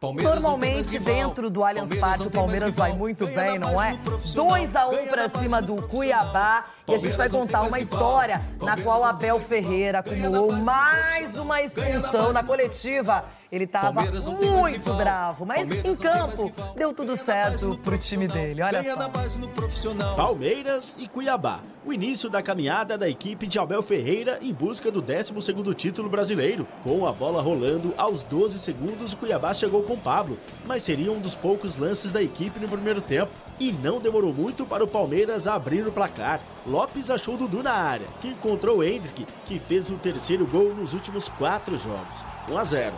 Palmeiras Normalmente dentro do Allianz Parque o Palmeiras vai muito Ganha bem, não é? base do profissional. 2 a 1 Ganha pra na cima do Cuiabá. E a gente vai contar uma história na qual Abel Ferreira acumulou mais uma expulsão na coletiva. Ele estava muito bravo, mas Palmeiras em campo deu tudo certo pro time dele. Olha só. Palmeiras e Cuiabá. O início da caminhada da equipe de Abel Ferreira em busca do 12º título brasileiro. Com a bola rolando aos 12 segundos, o Cuiabá chegou com Pablo, mas seria um dos poucos lances da equipe no primeiro tempo. E não demorou muito para o Palmeiras abrir o placar. Lopes achou Dudu na área, que encontrou Hendrick, que fez o terceiro gol nos últimos quatro jogos. 1 a 0.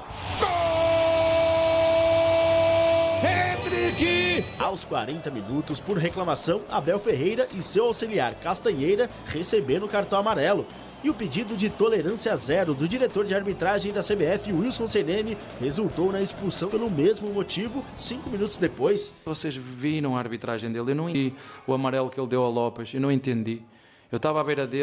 Hendrick! Aos 40 minutos, por reclamação, Abel Ferreira e seu auxiliar Castanheira receberam o cartão amarelo. E o pedido de tolerância zero do diretor de arbitragem da CBF, Wilson Seneme, resultou na expulsão pelo mesmo motivo, cinco minutos depois. Vocês viram a arbitragem dele, eu não entendi o amarelo que ele deu ao Lopes, eu não entendi. Eu estava à beira dele.